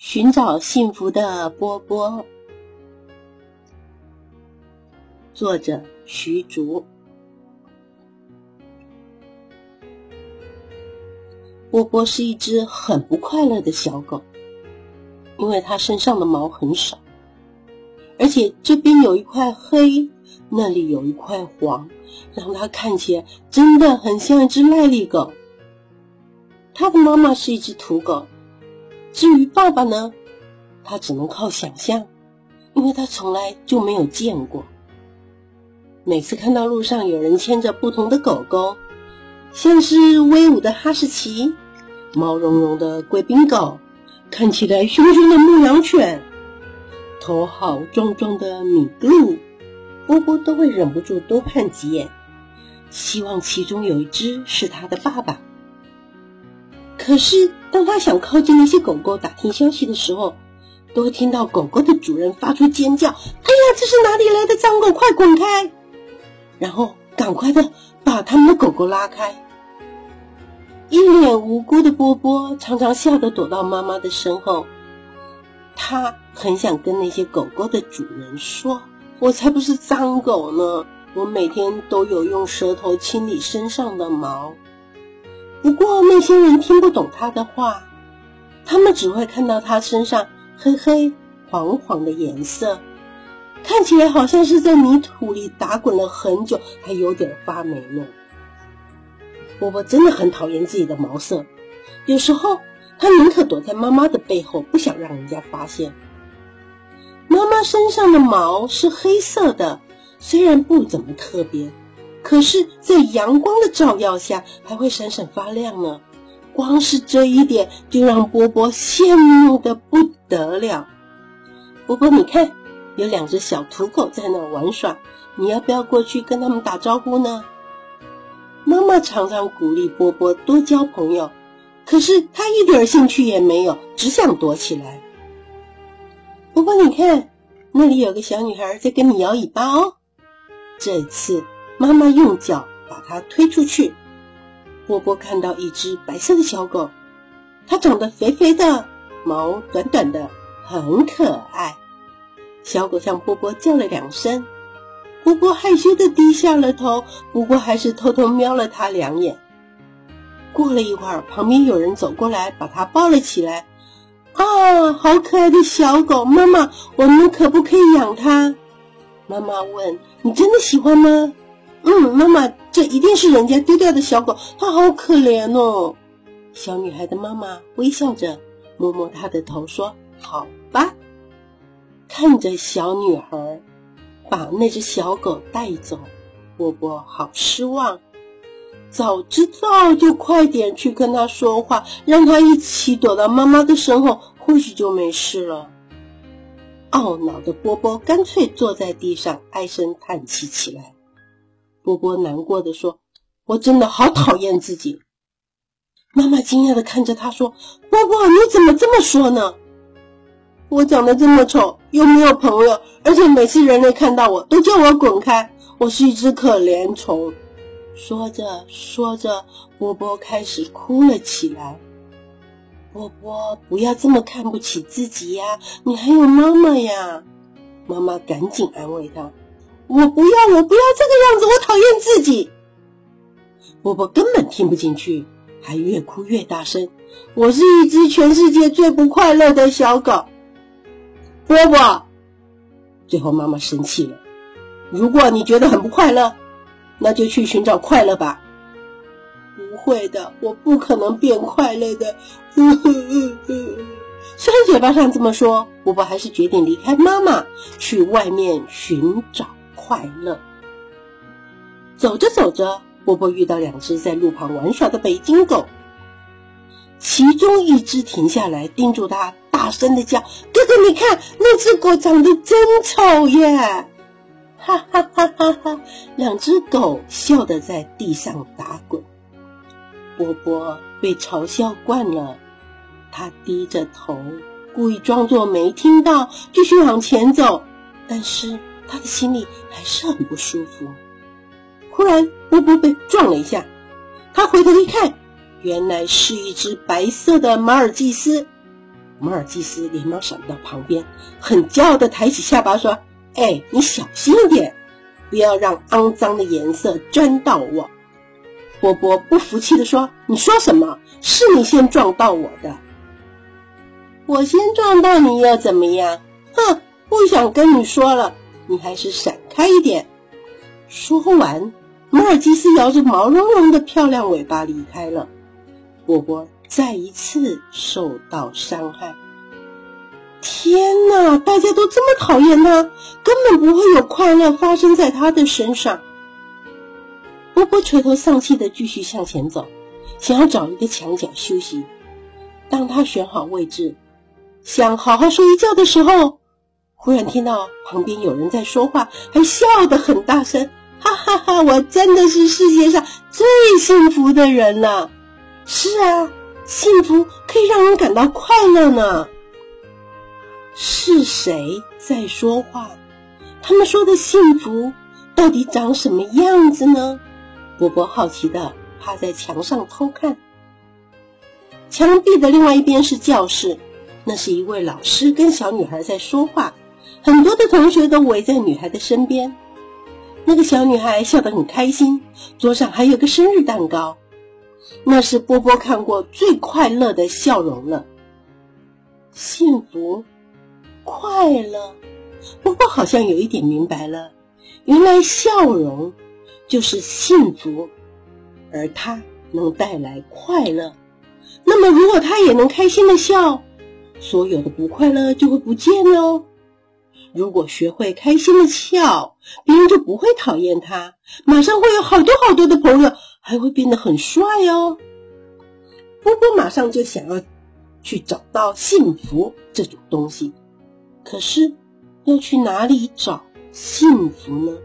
寻找幸福的波波，作者徐竹。波波是一只很不快乐的小狗，因为它身上的毛很少，而且这边有一块黑，那里有一块黄，让它看起来真的很像一只赖痢狗。它的妈妈是一只土狗。至于爸爸呢，他只能靠想象，因为他从来就没有见过。每次看到路上有人牵着不同的狗狗，像是威武的哈士奇、毛茸茸的贵宾狗、看起来凶凶的牧羊犬、头好壮壮的米格波波都会忍不住多看几眼，希望其中有一只是他的爸爸。可是，当他想靠近那些狗狗打听消息的时候，都会听到狗狗的主人发出尖叫：“哎呀，这是哪里来的脏狗，快滚开！”然后赶快的把他们的狗狗拉开。一脸无辜的波波常常吓得躲到妈妈的身后。他很想跟那些狗狗的主人说：“我才不是脏狗呢，我每天都有用舌头清理身上的毛。”不过那些人听不懂他的话，他们只会看到他身上黑黑黄黄的颜色，看起来好像是在泥土里打滚了很久，还有点发霉呢。波波真的很讨厌自己的毛色，有时候他宁可躲在妈妈的背后，不想让人家发现。妈妈身上的毛是黑色的，虽然不怎么特别。可是，在阳光的照耀下，还会闪闪发亮呢。光是这一点，就让波波羡慕的不得了。波波，你看，有两只小土狗在那玩耍，你要不要过去跟他们打招呼呢？妈妈常常鼓励波波多交朋友，可是他一点兴趣也没有，只想躲起来。波波，你看，那里有个小女孩在跟你摇尾巴哦。这次。妈妈用脚把它推出去。波波看到一只白色的小狗，它长得肥肥的，毛短短的，很可爱。小狗向波波叫了两声，波波害羞的低下了头，不过还是偷偷瞄了它两眼。过了一会儿，旁边有人走过来，把它抱了起来。啊，好可爱的小狗！妈妈，我们可不可以养它？妈妈问：“你真的喜欢吗？”嗯，妈妈，这一定是人家丢掉的小狗，它好可怜哦。小女孩的妈妈微笑着摸摸她的头，说：“好吧。”看着小女孩把那只小狗带走，波波好失望。早知道就快点去跟他说话，让他一起躲到妈妈的身后，或许就没事了。懊恼的波波干脆坐在地上唉声叹气起来。波波难过的说：“我真的好讨厌自己。”妈妈惊讶的看着他说：“波波，你怎么这么说呢？我长得这么丑，又没有朋友，而且每次人类看到我都叫我滚开，我是一只可怜虫。”说着说着，波波开始哭了起来。波波，不要这么看不起自己呀，你还有妈妈呀！妈妈赶紧安慰他。我不要，我不要这个样子，我讨厌自己。波波根本听不进去，还越哭越大声。我是一只全世界最不快乐的小狗。波波，最后妈妈生气了。如果你觉得很不快乐，那就去寻找快乐吧。不会的，我不可能变快乐的。虽然嘴巴上这么说，波波还是决定离开妈妈，去外面寻找。快乐。走着走着，波波遇到两只在路旁玩耍的北京狗，其中一只停下来盯住他，大声的叫：“哥哥，你看那只狗长得真丑耶！”哈哈哈哈哈！两只狗笑得在地上打滚。波波被嘲笑惯了，他低着头，故意装作没听到，继续往前走，但是。他的心里还是很不舒服。忽然，波波被撞了一下，他回头一看，原来是一只白色的马尔济斯。马尔济斯连忙闪到旁边，很骄傲的抬起下巴说：“哎，你小心一点，不要让肮脏的颜色沾到我。”波波不服气的说：“你说什么？是你先撞到我的。我先撞到你又怎么样？哼，不想跟你说了，你还是闪开一点。”说完，马尔基斯摇着毛茸茸的漂亮尾巴离开了。波波再一次受到伤害。天哪！大家都这么讨厌他，根本不会有快乐发生在他的身上。波波垂头丧气的继续向前走，想要找一个墙角休息。当他选好位置，想好好睡一觉的时候，忽然听到旁边有人在说话，还笑得很大声，哈哈哈！我真的是世界上最幸福的人了。是啊，幸福可以让人感到快乐呢。是谁在说话？他们说的幸福到底长什么样子呢？波波好奇的趴在墙上偷看，墙壁的另外一边是教室，那是一位老师跟小女孩在说话，很多的同学都围在女孩的身边。那个小女孩笑得很开心，桌上还有个生日蛋糕，那是波波看过最快乐的笑容了。幸福，快乐，波波好像有一点明白了，原来笑容。就是幸福，而它能带来快乐。那么，如果他也能开心的笑，所有的不快乐就会不见了。如果学会开心的笑，别人就不会讨厌他，马上会有好多好多的朋友，还会变得很帅哦。波波马上就想要去找到幸福这种东西，可是要去哪里找幸福呢？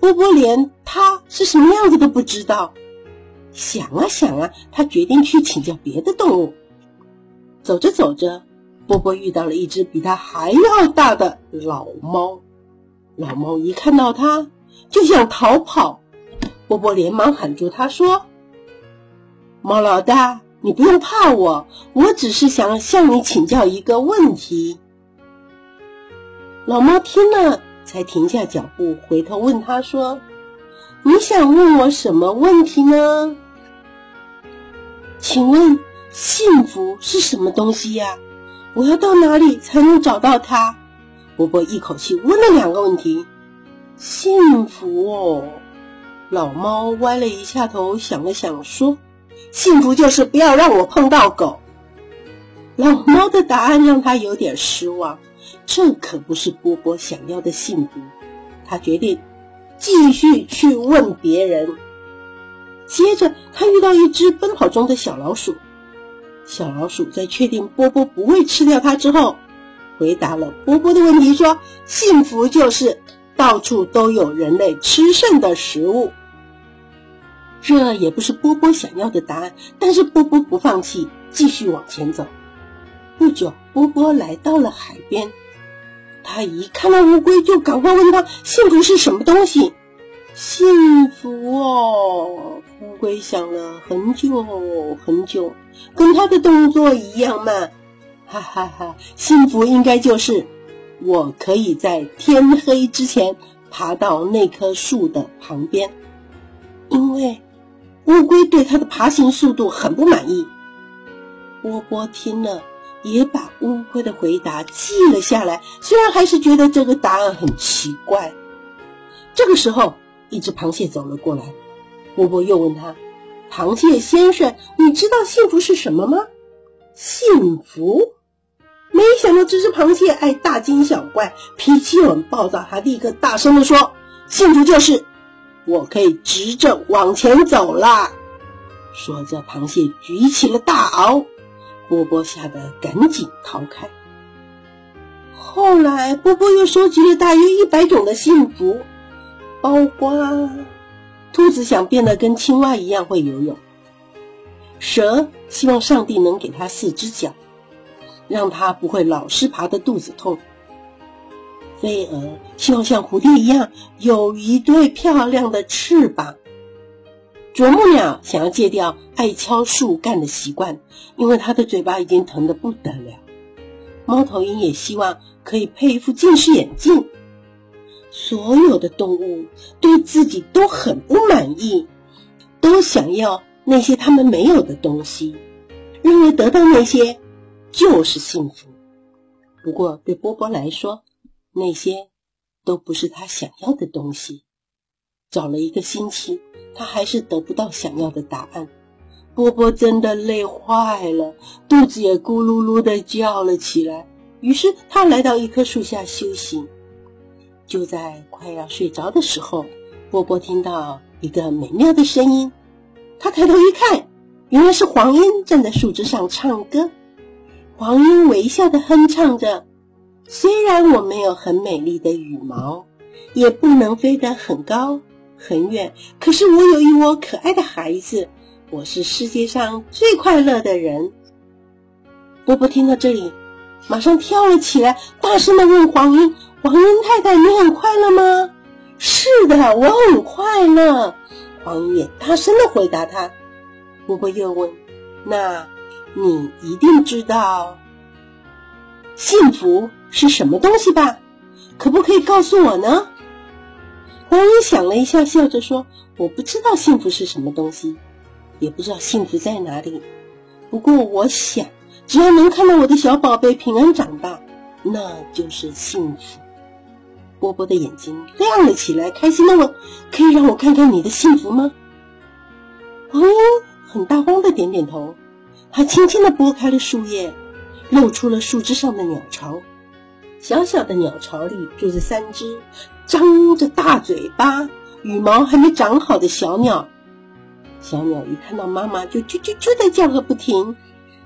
波波连他是什么样子都不知道，想啊想啊，他决定去请教别的动物。走着走着，波波遇到了一只比他还要大的老猫。老猫一看到他，就想逃跑。波波连忙喊住他说：“猫老大，你不用怕我，我只是想向你请教一个问题。”老猫听了。才停下脚步，回头问他说：“你想问我什么问题呢？请问幸福是什么东西呀？我要到哪里才能找到它？”波波一口气问了两个问题。幸福哦，老猫歪了一下头，想了想说：“幸福就是不要让我碰到狗。”老猫的答案让他有点失望。这可不是波波想要的幸福，他决定继续去问别人。接着，他遇到一只奔跑中的小老鼠。小老鼠在确定波波不会吃掉它之后，回答了波波的问题，说：“幸福就是到处都有人类吃剩的食物。”这也不是波波想要的答案，但是波波不放弃，继续往前走。不久，波波来到了海边。他一看到乌龟，就赶快问他：“幸福是什么东西？”幸福哦，乌龟想了很久很久，跟它的动作一样慢。哈哈哈！幸福应该就是我可以在天黑之前爬到那棵树的旁边，因为乌龟对它的爬行速度很不满意。波波听了。也把乌龟的回答记了下来，虽然还是觉得这个答案很奇怪。这个时候，一只螃蟹走了过来，波波又问他：“螃蟹先生，你知道幸福是什么吗？”幸福？没想到这只螃蟹爱大惊小怪，脾气很暴躁，他立刻大声的说：“幸福就是我可以直着往前走啦！”说着，螃蟹举起了大螯。波波吓得赶紧逃开。后来，波波又收集了大约一百种的幸福，包括兔子想变得跟青蛙一样会游泳，蛇希望上帝能给它四只脚，让它不会老是爬得肚子痛；飞蛾希望像蝴蝶一样有一对漂亮的翅膀。啄木鸟想要戒掉爱敲树干的习惯，因为它的嘴巴已经疼得不得了。猫头鹰也希望可以配一副近视眼镜。所有的动物对自己都很不满意，都想要那些他们没有的东西，认为得到那些就是幸福。不过对波波来说，那些都不是他想要的东西。找了一个星期，他还是得不到想要的答案。波波真的累坏了，肚子也咕噜噜的叫了起来。于是他来到一棵树下休息。就在快要睡着的时候，波波听到一个美妙的声音。他抬头一看，原来是黄莺站在树枝上唱歌。黄莺微笑的哼唱着：“虽然我没有很美丽的羽毛，也不能飞得很高很远，可是我有一窝可爱的孩子。”我是世界上最快乐的人。波波听到这里，马上跳了起来，大声的问黄莺：“黄莺太太，你很快乐吗？”“是的，我很快乐。”黄莺也大声的回答他。波波又问：“那你一定知道幸福是什么东西吧？可不可以告诉我呢？”黄莺想了一下，笑着说：“我不知道幸福是什么东西。”也不知道幸福在哪里，不过我想，只要能看到我的小宝贝平安长大，那就是幸福。波波的眼睛亮了起来，开心的问：“可以让我看看你的幸福吗？”黄莺很大方的点点头，他轻轻的拨开了树叶，露出了树枝上的鸟巢。小小的鸟巢里住着三只张着大嘴巴、羽毛还没长好的小鸟。小鸟一看到妈妈就啾啾啾的叫个不停。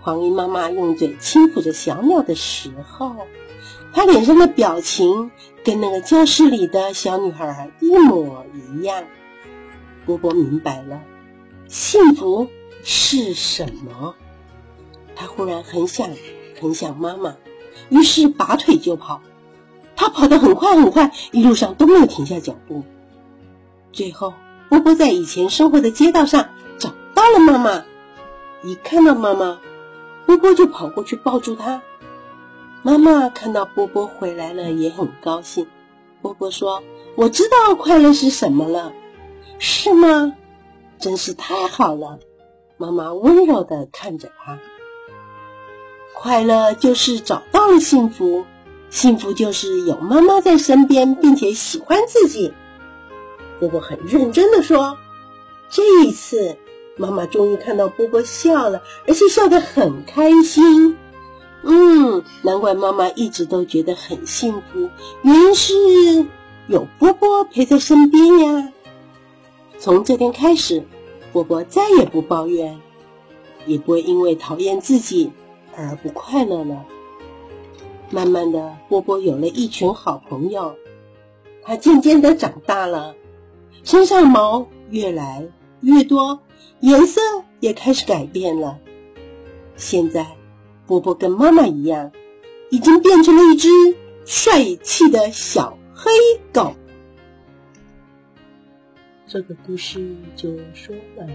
黄莺妈妈用嘴轻抚着小鸟的时候，她脸上的表情跟那个教室里的小女孩一模一样。波波明白了，幸福是什么。他忽然很想很想妈妈，于是拔腿就跑。他跑得很快很快，一路上都没有停下脚步。最后。波波在以前生活的街道上找到了妈妈，一看到妈妈，波波就跑过去抱住她。妈妈看到波波回来了，也很高兴。波波说：“我知道快乐是什么了，是吗？真是太好了。”妈妈温柔的看着他。快乐就是找到了幸福，幸福就是有妈妈在身边，并且喜欢自己。波波很认真的说：“这一次，妈妈终于看到波波笑了，而且笑得很开心。嗯，难怪妈妈一直都觉得很幸福，原因是有波波陪在身边呀。从这天开始，波波再也不抱怨，也不会因为讨厌自己而不快乐了。慢慢的，波波有了一群好朋友，他渐渐的长大了。”身上毛越来越多，颜色也开始改变了。现在，波波跟妈妈一样，已经变成了一只帅气的小黑狗。这个故事就说完。